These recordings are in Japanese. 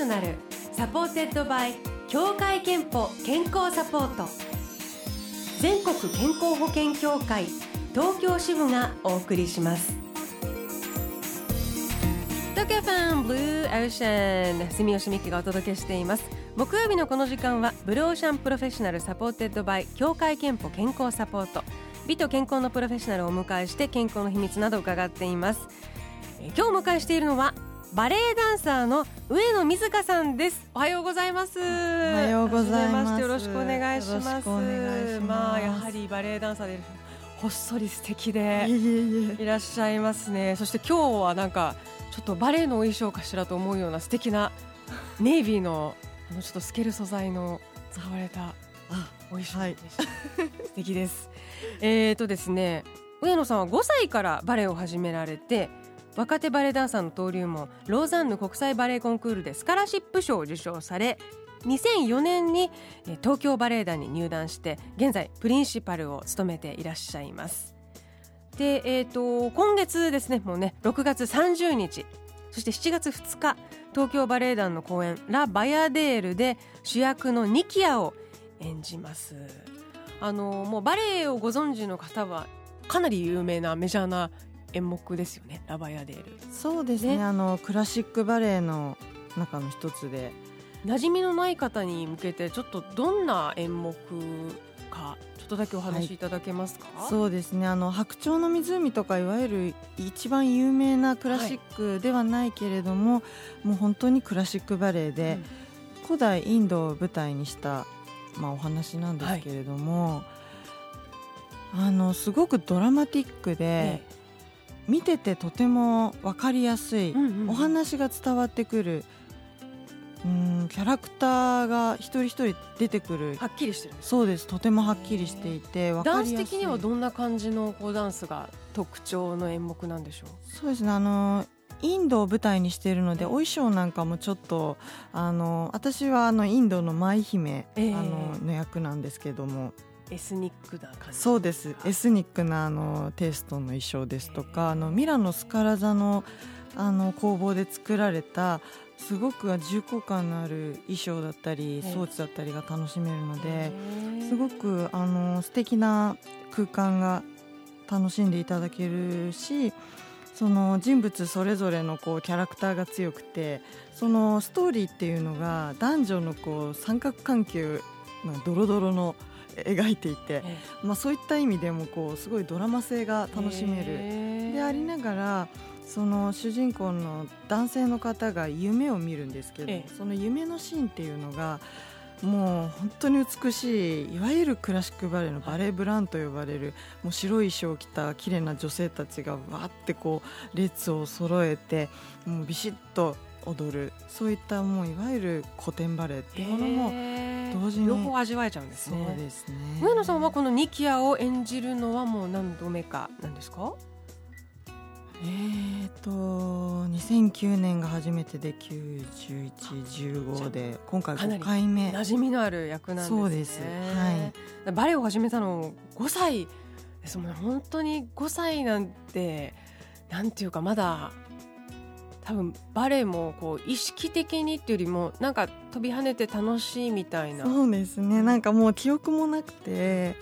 ssional supported by 協会けんぽ健康サポート全国健康保険協会東京支部がお送りします東京 FM Blue Ocean 住吉美紀がお届けしています木曜日のこの時間は Blue Ocean professional supported by 協会けんぽ健康サポート美と健康のプロフェッショナルをお迎えして健康の秘密などを伺っています今日お迎えしているのはバレエダンサーの上野水香さんです。おはようございます。おはようございます。よろしくお願いします。まあやはりバレエダンサーでほっそり素敵でいらっしゃいますね。そして今日はなんかちょっとバレエのお衣装かしらと思うような素敵なネイビーのあのちょっと透ける素材の使われたお衣装でした、はい、素敵です。えーとですね上野さんは5歳からバレエを始められて若手バレエダンサーの登竜門ローザンヌ国際バレエコンクールでスカラシップ賞を受賞され2004年に東京バレエ団に入団して現在プリンシパルを務めていらっしゃいます。で、えーと、今月ですねもうね6月30日そして7月2日東京バレエ団の公演「ラ・バヤデール」で主役のニキアを演じます。あのもうバレエをご存知の方はかなり有名なメジャーな演目ですよね。ラバヤデール。そうですね、ね、あのクラシックバレエの中の一つで。馴染みのない方に向けてちょっとどんな演目かちょっとだけお話しいただけますか、はい、そうですね。あの白鳥の湖とかいわゆる一番有名なクラシックではないけれども、はい、もう本当にクラシックバレエで、うん、古代インドを舞台にした、まあ、お話なんですけれども、はい、あのすごくドラマティックで、ええ見ててとても分かりやすい、うんうん、お話が伝わってくるうんキャラクターが一人一人出てくる。はっきりしてる。そうです。とてもはっきりしていてダンス的にはどんな感じのこうダンスが特徴の演目なんでしょう？そうですね。あのインドを舞台にしているので、お衣装なんかもちょっとあの私はあのインドの舞姫、えー、あのの役なんですけどもエスニックな感じ。そうです。エスニックなあのテイストの衣装ですとかあのミラノスカラ座のあの工房で作られたすごく重厚感のある衣装だったり装置だったりが楽しめるのですごくあの素敵な空間が楽しんでいただけるしその人物それぞれのこうキャラクターが強くてそのストーリーっていうのが男女のこう三角関係のドロドロの描いていて、まあ、そういった意味でもこうすごいドラマ性が楽しめる。でありながらその主人公の男性の方が夢を見るんですけど、その夢のシーンっていうのがもう本当に美しいいわゆるクラシックバレエのバレエブランと呼ばれるもう白い衣装を着た綺麗な女性たちがわってこう列を揃えてもうビシッと踊るそういったもういわゆる古典バレエっていうものも同時に両方味わえちゃうんですね。そうですね。上野さんはこのニキアを演じるのはもう何度目かなんですか？えーと2009年が初めてで9115で今回5回目馴染みのある役なんですね。そうです、はい、バレエを始めたの5歳ですもん本当に5歳なんてなんていうかまだ多分バレエもこう意識的にっていうよりもなんか飛び跳ねて楽しいみたいな。そうですね。なんかもう記憶もなくて、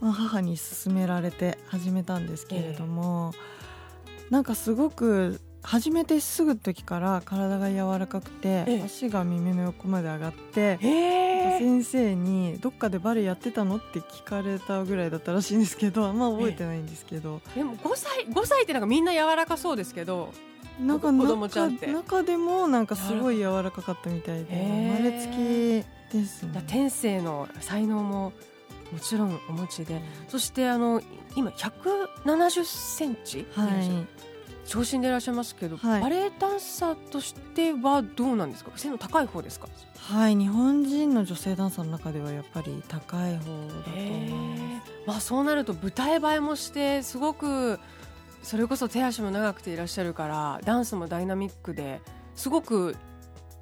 まあ、母に勧められて始めたんですけれども、えー、なんかすごく始めてすぐ時から体が柔らかくて、え足が耳の横まで上がって、えー、先生に「どっかでバレエやってたの?」って聞かれたぐらいだったらしいんですけどあんま覚えてないんですけど、でも5歳 ,5 歳ってなんかみんな柔らかそうですけどなんか子供ちゃんって。中でもなんかすごい柔らかかったみたいで生まれつきですね。天性の才能ももちろんお持ちで、そしてあの今170センチ、はい、長身でいらっしゃいますけど、はい、バレエダンサーとしてはどうなんですか？背の高い方ですか？はい日本人の女性ダンサーの中ではやっぱり高い方だと思います、まあ、そうなると舞台映えもしてすごくそれこそ手足も長くていらっしゃるからダンスもダイナミックですごく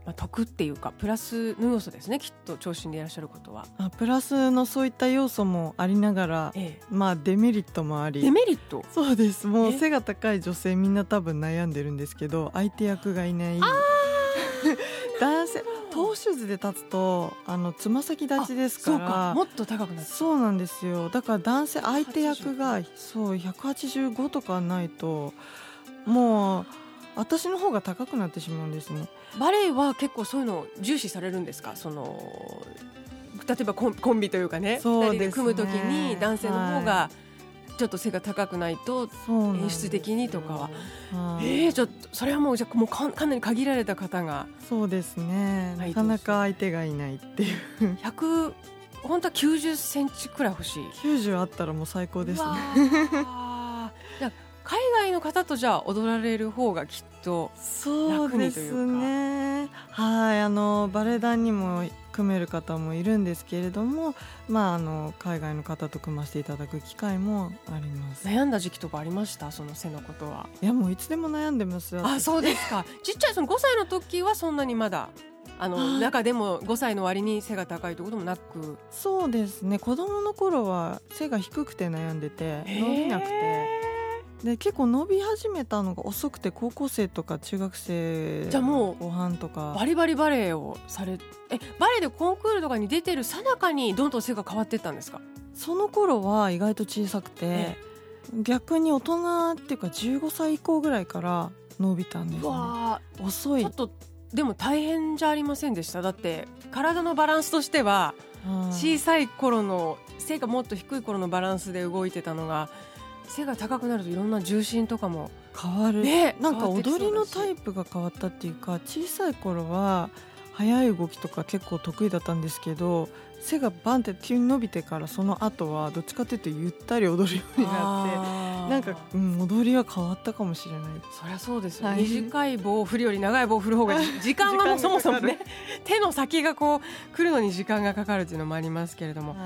まあ、得っていうかプラスの要素ですねきっと長身でいらっしゃることは。あプラスのそういった要素もありながら、ええ、まあデメリットもあり。デメリット？そうです。もう背が高い女性みんな多分悩んでるんですけど相手役がいない。男性トーシューズで立つとあのつま先立ちですから。もっと高くなそうなんですよ。だから男性相手役がそう185とかないともう私の方が高くなってしまうんですね。バレエは結構そういうの重視されるんですか？その例えばコンビというかねそう2人で組む時に男性の方がちょっと背が高くないと演出的にとかは、はえー、ちょっとそれはもうじゃもうかかなり限られた方が。そうですね。なかなか相手がいないっていう。100本当は90センチくらい欲しい。90あったらもう最高ですね海外の方とじゃあ踊られる方がきっとそうですね。はいあのバレエ団にも組める方もいるんですけれども、まあ、あの海外の方と組ませていただく機会もあります。悩んだ時期とかありました？その背のことは。いやもういつでも悩んでますあそうですか。ちっちゃいその5歳の時はそんなにまだあの中でも5歳の割に背が高いということもなく。そうですね。子供の頃は背が低くて悩んでて伸びなくて。で結構伸び始めたのが遅くて高校生とか中学生じゃもう後半とか。バリバリバレエをされえバレエでコンクールとかに出てるさなかにどんどん背が変わっていったんですか？その頃は意外と小さくて、ええ、逆に大人っていうか15歳以降ぐらいから伸びたんですね。遅い。ちょっとでも大変じゃありませんでした？だって体のバランスとしては小さい頃の背がもっと低い頃のバランスで動いてたのが背が高くなるといろんな重心とかも変わる、ね、なんか踊りのタイプが変わったっていうか小さい頃は速い動きとか結構得意だったんですけど背がバンって急に伸びてからその後はどっちかというとゆったり踊るようになってなんか、うん、踊りは変わったかもしれない。そりゃそうですよ、はい、短い棒を振るより長い棒を振る方が 時間がもそもそもね手の先がこう来るのに時間がかかるっていうのもありますけれども、は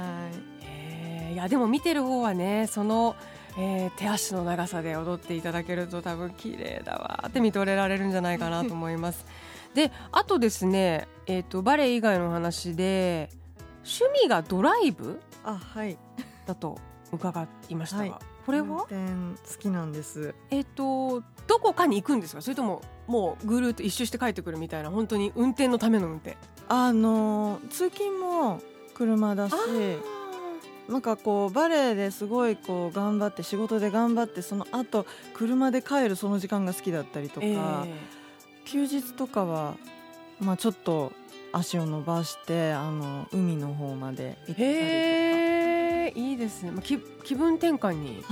い、いやでも見てる方はねそのえー、手足の長さで踊っていただけると多分綺麗だわ。って見とれられるんじゃないかなと思います。であとですね、えーと、バレエ以外の話で趣味がドライブあはい。だと伺いましたが、はい、これは？好きなんです。えっ、ー、とどこかに行くんですか？それとももうぐるっと一周して帰ってくるみたいな本当に運転のための運転？あの通勤も車だしなんかこうバレエですごいこう頑張って仕事で頑張ってその後車で帰るその時間が好きだったりとか、えー、休日とかは、まあ、ちょっと足を伸ばしてあの海の方まで行ったりとか。えいいですね、まあ、気気分転換に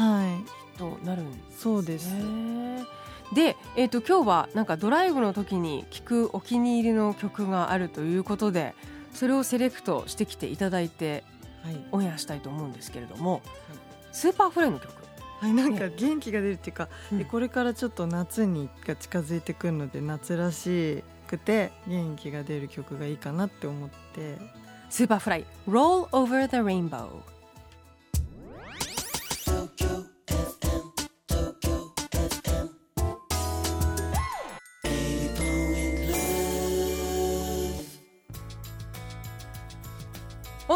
となるんです、ね、そうです。で、えーと、今日はなんかドライブの時に聴くお気に入りの曲があるということでそれをセレクトしてきていただいてオンエアしたいと思うんですけれども、はい、 Superfly の曲。はい、なんか元気が出るっていうか、ね、これからちょっと夏にが近づいてくるので夏らしくて元気が出る曲がいいかなって思って。 Superfly「Roll Over the Rainbow」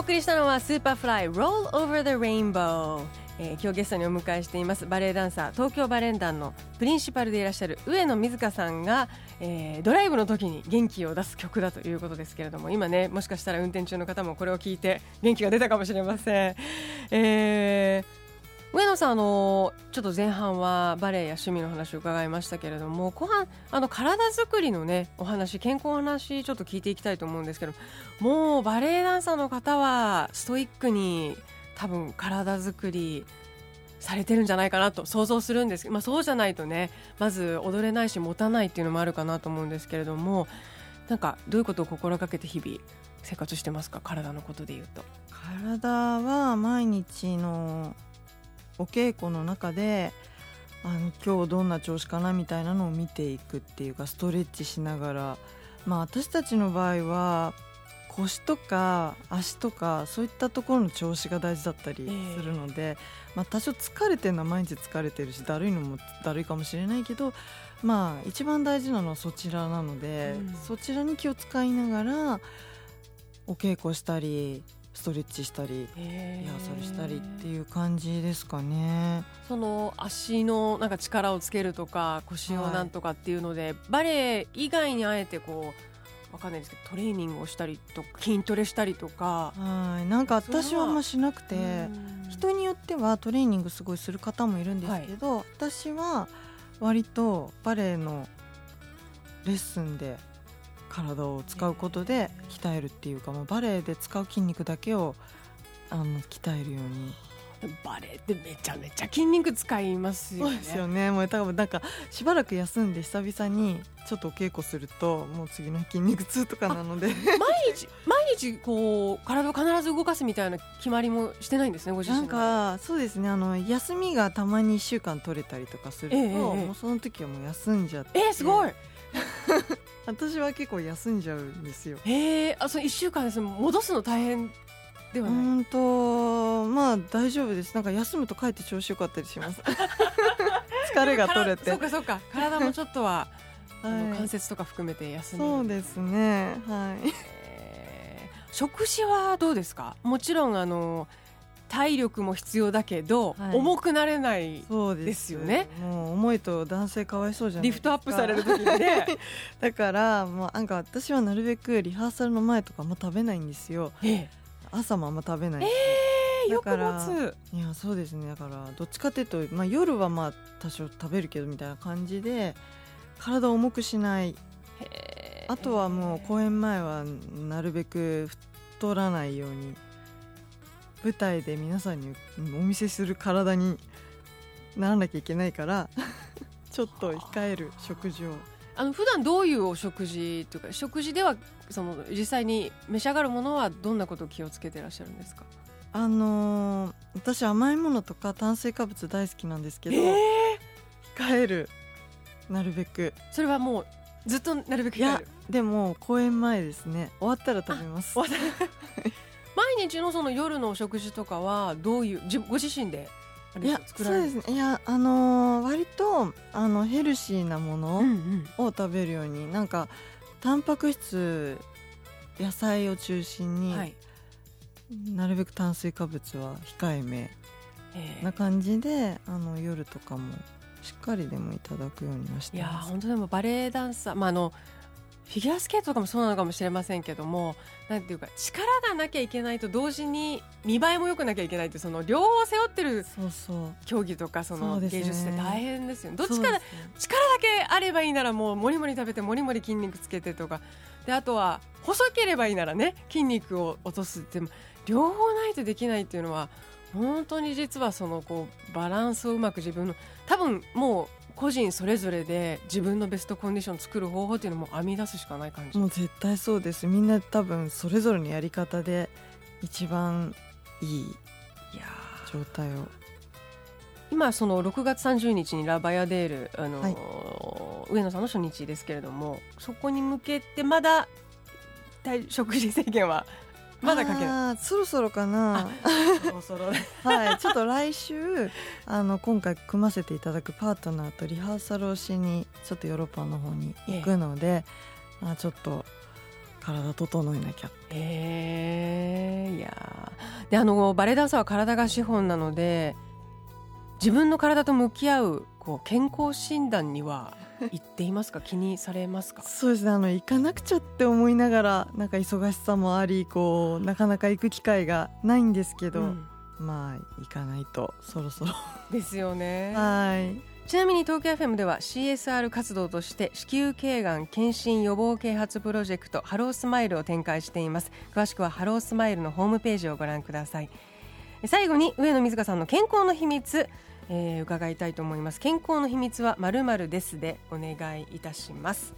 送りしたのはスーパーフライ Roll Over the Rainbow、えー、今日ゲストにお迎えしています。バレエダンサー東京バレエ団のプリンシパルでいらっしゃる上野水香さんが、えー、ドライブの時に元気を出す曲だということですけれども今ねもしかしたら運転中の方もこれを聞いて元気が出たかもしれません、えー上野さんあのちょっと前半はバレエや趣味の話を伺いましたけれども後半あの体作りのねお話健康の話ちょっと聞いていきたいと思うんですけどもうバレエダンサーの方はストイックに多分体作りされてるんじゃないかなと想像するんです。けど、まあ、そうじゃないとねまず踊れないし持たないっていうのもあるかなと思うんですけれどもなんかどういうことを心がけて日々生活してますか？体のことでいうと。体は毎日のお稽古の中であの今日どんな調子かなみたいなのを見ていくっていうかストレッチしながら、まあ、私たちの場合は腰とか足とかそういったところの調子が大事だったりするので、えー、まあ、多少疲れてるのは毎日疲れてるしだるいのもだるいかもしれないけど、まあ、一番大事なのはそちらなので、うん、そちらに気を使いながらお稽古したりストレッチしたりリハーサルしたりっていう感じですかね。その足のなんか力をつけるとか腰をなんとかっていうので、はい、バレエ以外にあえてこうわかんないですけどトレーニングをしたりとか筋トレしたりとか。はい。なんか私はあんましなくて人によってはトレーニングすごいする方もいるんですけど、はい、私は割とバレエのレッスンで体を使うことで鍛えるっていうかもうバレエで使う筋肉だけをあの鍛えるように。バレエってめちゃめちゃ筋肉使いますよね。そうですよね。もう多分なんかしばらく休んで久々にちょっとお稽古するともう次の筋肉痛とかなので。毎日毎日こう体を必ず動かすみたいな決まりもしてないんですねご自身なんかそうですね。あの休みがたまに1週間取れたりとかすると、ええ、もうその時はもう休んじゃって。えー、すごい 私は結構休んじゃうんですよ。へえあその1週間です。戻すの大変ではない？うんとまあ大丈夫です。なんか休むと帰って調子よかったりします。疲れが取れて。そうかそうか。体もちょっとは、はい、関節とか含めて休む。そうですね。はい、えー、食事はどうですか？もちろんあの体力も必要だけど、はい、重くなれないですよ。ね。もう重いと男性かわいそうじゃないリフトアップされる時にね。だからもうなんか私はなるべくリハーサルの前とかも食べないんですよ、ええ、朝もあんま食べないえー、よく持つ。いやそうですね。だからどっちかというと、まあ、夜はまあ多少食べるけどみたいな感じで体を重くしない。あとはもう公演前はなるべく太らないように舞台で皆さんにお見せする体にならなきゃいけないから ちょっと控える食事を。あの普段どういうお食事というか食事ではその実際に召し上がるものはどんなことを気をつけてらっしゃるんですか？あのー、私甘いものとか炭水化物大好きなんですけど、えー、控える。なるべく。それはもうずっとなるべく控える。でも公演前ですね。終わったら食べます。毎日のその夜のお食事とかはどういうご自身でいやそうですね。いやあのー、割とあのヘルシーなものを食べるように、うんうん、なんかタンパク質野菜を中心に、はい、なるべく炭水化物は控えめな感じであの夜とかもしっかりでもいただくようにはしてます。いや本当でもバレエダンサー、まあ、あのフィギュアスケートとかもそうなのかもしれませんけどもなんていうか力がなきゃいけないと同時に見栄えも良くなきゃいけないってその両方背負ってる競技とかその芸術って大変ですよ。ね。どっちか、ね、力だけあればいいならもうもりもり食べてもりもり筋肉つけてとか。であとは細ければいいならね筋肉を落とすって両方ないとできないっていうのは本当に実はそのこうバランスをうまく自分の多分もう個人それぞれで自分のベストコンディションを作る方法っていうのも編み出すしかない感じ。もう絶対そうです。みんな多分それぞれのやり方で一番いい。状態を今その6月30日にラバヤデール、あのーはい、上野さんの初日ですけれどもそこに向けてまだ食事制限はまだかけなそろそろかな。はいちょっと来週あの今回組ませていただくパートナーとリハーサルをしにちょっとヨーロッパの方に行くので、ええ、あちょっと体整えなきゃえー、いやであのバレエダンサーは体が資本なので自分の体と向き合うこう健康診断には行っていますか？気にされますか？そうですね。あの行かなくちゃって思いながらなんか忙しさもありこうなかなか行く機会がないんですけど、うん、まあ行かないとそろそろ。ですよね。はい。ちなみに東京 FM では CSR 活動として子宮頸がん検診予防啓発プロジェクトハロースマイルを展開しています。詳しくはハロースマイルのホームページをご覧ください。最後に上野水香さんの健康の秘密えー、伺いたいと思います。健康の秘密はまるまるですでお願いいたします。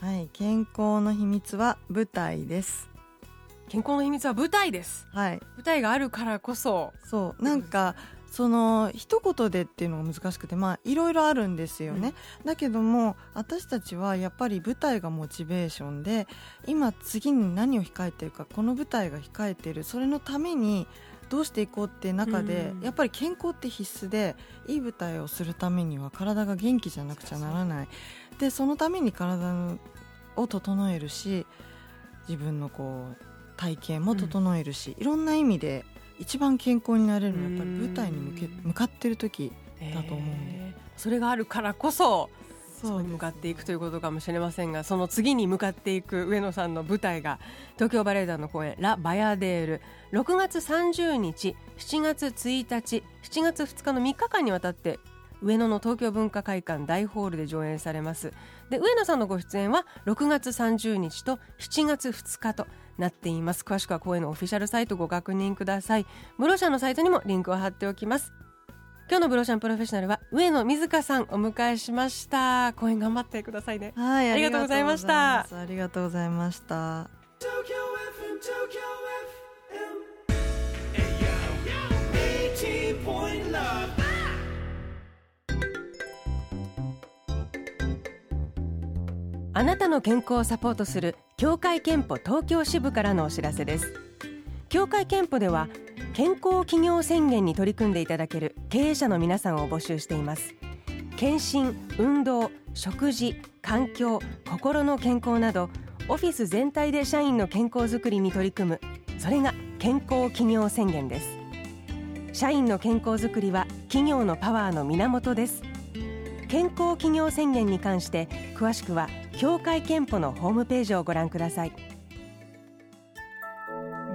はい健康の秘密は舞台です。健康の秘密は舞台です。はい。舞台があるからこそ。そうなんかその一言でっていうのが難しくてまあいろいろあるんですよね、うん、だけども私たちはやっぱり舞台がモチベーションで今次に何を控えてるかこの舞台が控えてるそれのためにどうしていこうって中で、やっぱり健康って必須でいい舞台をするためには体が元気じゃなくちゃならない。でそのために体を整えるし自分のこう体型も整えるし、うん、いろんな意味で一番健康になれるのはやっぱり舞台に向け向かってる時だと思うんで、それがあるからこそそに向かっていくということかもしれませんがその次に向かっていく上野さんの舞台が東京バレエ団の公演「ラ・バヤデール」6月30日7月1日7月2日の3日間にわたって上野の東京文化会館大ホールで上演されます。で上野さんのご出演は6月30日と7月2日となっています。詳しくは公演のオフィシャルサイトご確認ください。ブロシャのサイトにもリンクを貼っておきます。今日のブロシャンプロフェッショナルは上野水香さんお迎えしました公演頑張ってくださいねはいありがとうございましたありがとうございましたあなたの健康をサポートする協会憲法東京支部からのお知らせです協会憲法では健康企業宣言に取り組んでいただける経営者の皆さんを募集しています。検診、運動、食事、環境、心の健康などオフィス全体で社員の健康づくりに取り組むそれが健康企業宣言です。社員の健康づくりは企業のパワーの源です。健康企業宣言に関して詳しくは協会けんぽのホームページをご覧ください。